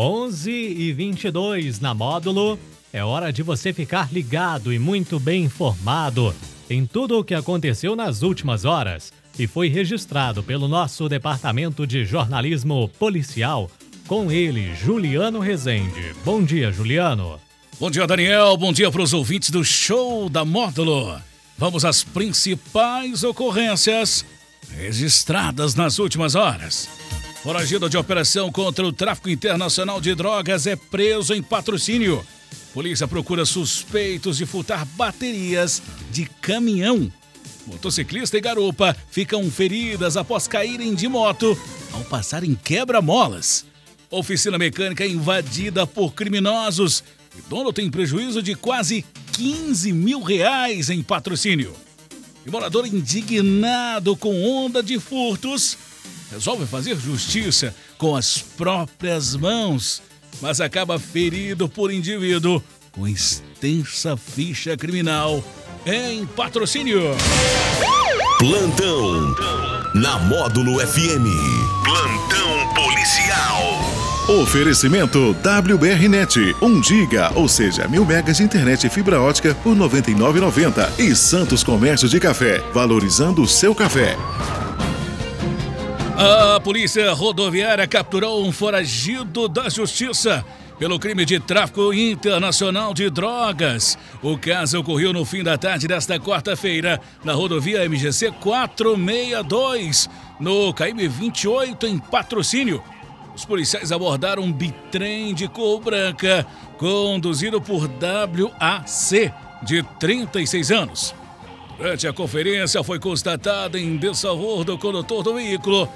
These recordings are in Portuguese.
11 e 22 na módulo. É hora de você ficar ligado e muito bem informado em tudo o que aconteceu nas últimas horas e foi registrado pelo nosso departamento de jornalismo policial. Com ele, Juliano Rezende. Bom dia, Juliano. Bom dia, Daniel. Bom dia para os ouvintes do show da Módulo. Vamos às principais ocorrências registradas nas últimas horas. Foragido de operação contra o tráfico internacional de drogas é preso em patrocínio. Polícia procura suspeitos de furtar baterias de caminhão. Motociclista e garupa ficam feridas após caírem de moto ao passarem quebra-molas. Oficina mecânica invadida por criminosos e dono tem prejuízo de quase 15 mil reais em patrocínio. E morador indignado com onda de furtos resolve fazer justiça com as próprias mãos, mas acaba ferido por indivíduo com extensa ficha criminal em patrocínio. Plantão na Módulo FM. Plantão policial. Oferecimento WBRnet, 1 giga, ou seja, mil megas de internet e fibra ótica por R$ 99,90. E Santos Comércio de Café, valorizando o seu café. A polícia rodoviária capturou um foragido da justiça pelo crime de tráfico internacional de drogas. O caso ocorreu no fim da tarde desta quarta-feira, na rodovia MGC 462, no KM 28, em patrocínio. Os policiais abordaram um bitrem de cor branca, conduzido por WAC, de 36 anos. Durante a conferência, foi constatado em desfavor do condutor do veículo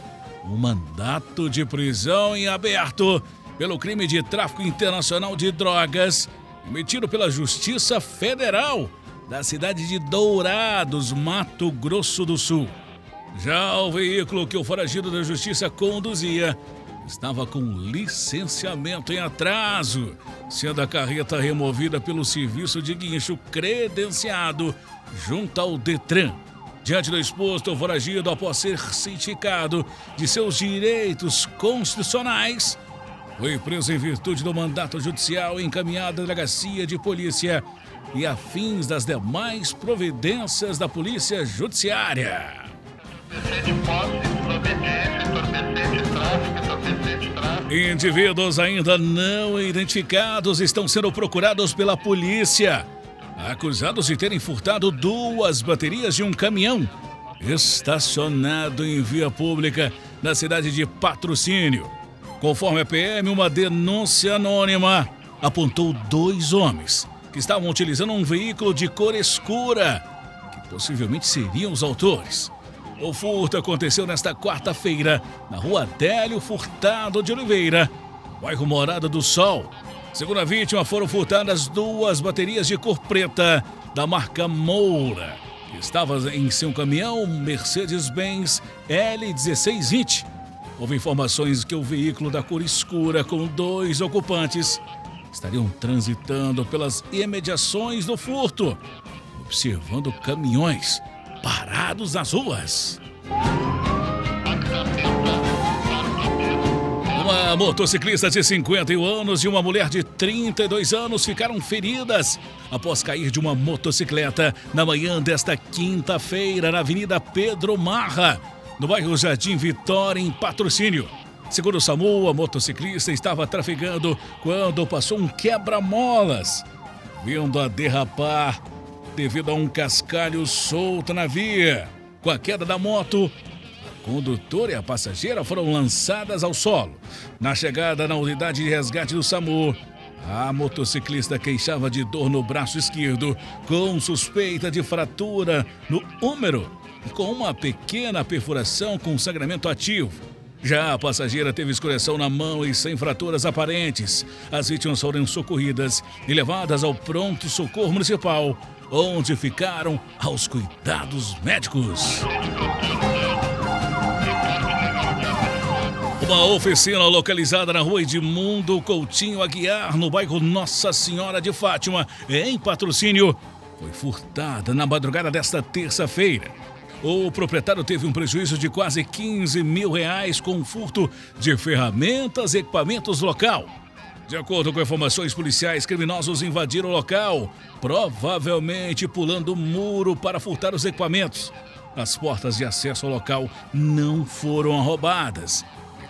um mandato de prisão em aberto pelo crime de tráfico internacional de drogas, emitido pela Justiça Federal da cidade de Dourados, Mato Grosso do Sul. Já o veículo que o foragido da Justiça conduzia estava com licenciamento em atraso, sendo a carreta removida pelo serviço de guincho credenciado junto ao Detran. Diante do exposto, o foragido, após ser cientificado de seus direitos constitucionais, foi preso em virtude do mandato judicial encaminhado à delegacia de polícia e afins das demais providências da polícia judiciária. Indivíduos ainda não identificados estão sendo procurados pela polícia, acusados de terem furtado duas baterias de um caminhão estacionado em via pública na cidade de Patrocínio. Conforme a PM, uma denúncia anônima apontou dois homens que estavam utilizando um veículo de cor escura, que possivelmente seriam os autores. O furto aconteceu nesta quarta-feira, na rua Adélio Furtado de Oliveira, bairro Morada do Sol. Segundo a vítima, foram furtadas duas baterias de cor preta da marca Moura, que estava em seu caminhão Mercedes-Benz L1620. Houve informações que o veículo da cor escura com dois ocupantes estariam transitando pelas imediações do furto, observando caminhões parados nas ruas. Uma motociclista de 51 anos e uma mulher de 32 anos ficaram feridas após cair de uma motocicleta na manhã desta quinta-feira na Avenida Pedro Marra, no bairro Jardim Vitória, em patrocínio. Segundo o SAMU, a motociclista estava trafegando quando passou um quebra-molas, vindo a derrapar devido a um cascalho solto na via. Com a queda da moto, a condutora e a passageira foram lançadas ao solo. Na chegada na unidade de resgate do SAMU, a motociclista queixava de dor no braço esquerdo, com suspeita de fratura no húmero e com uma pequena perfuração com sangramento ativo. Já a passageira teve escoriação na mão e sem fraturas aparentes. As vítimas foram socorridas e levadas ao pronto socorro municipal, onde ficaram aos cuidados médicos. Uma oficina localizada na rua Edmundo Coutinho Aguiar, no bairro Nossa Senhora de Fátima, em patrocínio, foi furtada na madrugada desta terça-feira. O proprietário teve um prejuízo de quase 15 mil reais com furto de ferramentas e equipamentos local. De acordo com informações policiais, criminosos invadiram o local, provavelmente pulando o muro para furtar os equipamentos. As portas de acesso ao local não foram roubadas.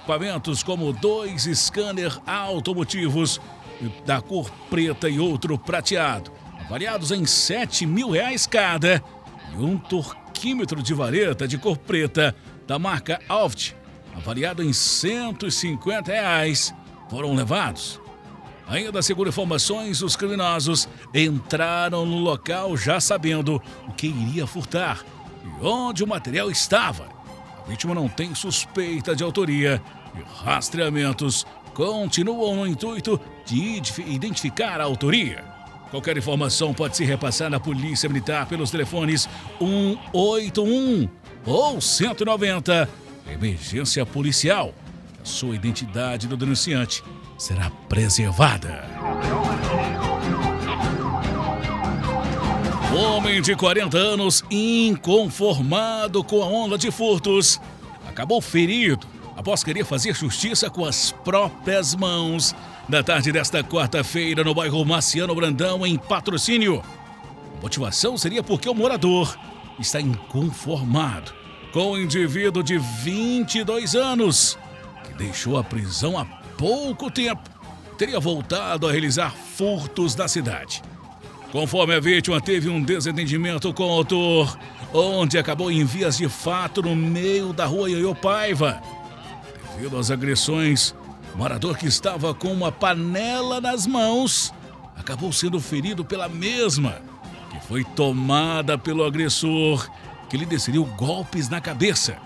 Equipamentos como dois scanner automotivos da cor preta e outro prateado, avaliados em 7 mil reais cada, e um torquímetro de vareta de cor preta da marca Alft, avaliado em 150 reais, foram levados. Ainda segundo informações, os criminosos entraram no local já sabendo o que iria furtar e onde o material estava. Vítima não tem suspeita de autoria e rastreamentos continuam no intuito de identificar a autoria. Qualquer informação pode ser repassada à Polícia Militar pelos telefones 181 ou 190. Emergência policial. A sua identidade do denunciante será preservada. Homem de 40 anos, inconformado com a onda de furtos, acabou ferido após querer fazer justiça com as próprias mãos. Na tarde desta quarta-feira, no bairro Marciano Brandão, em patrocínio. A motivação seria porque o morador está inconformado com o indivíduo de 22 anos que deixou a prisão há pouco tempo. Teria voltado a realizar furtos na cidade. Conforme a vítima teve um desentendimento com o autor, onde acabou em vias de fato no meio da rua Ioiô Paiva. Devido às agressões, o morador que estava com uma panela nas mãos acabou sendo ferido pela mesma, que foi tomada pelo agressor, que lhe desferiu golpes na cabeça,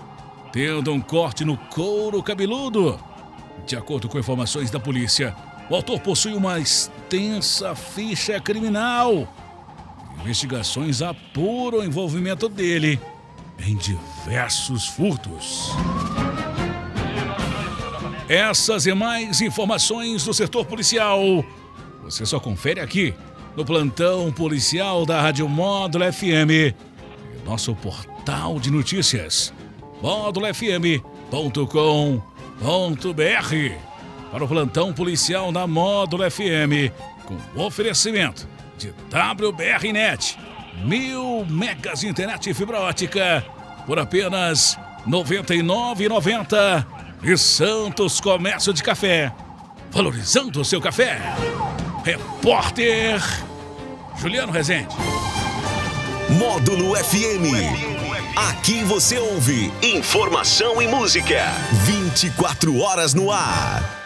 tendo um corte no couro cabeludo. De acordo com informações da polícia, o autor possui uma extensa ficha criminal. Investigações apuram o envolvimento dele em diversos furtos. Essas e mais informações do setor policial você só confere aqui no plantão policial da Rádio Módulo FM e nosso portal de notícias módulofm.com.br para o plantão policial na Módulo FM, com oferecimento de WBRnet, mil megas de internet e fibra ótica por apenas R$ 99,90 e Santos Comércio de Café, valorizando o seu café. Repórter Juliano Rezende. Módulo FM. Aqui você ouve informação e música. 24 horas no ar.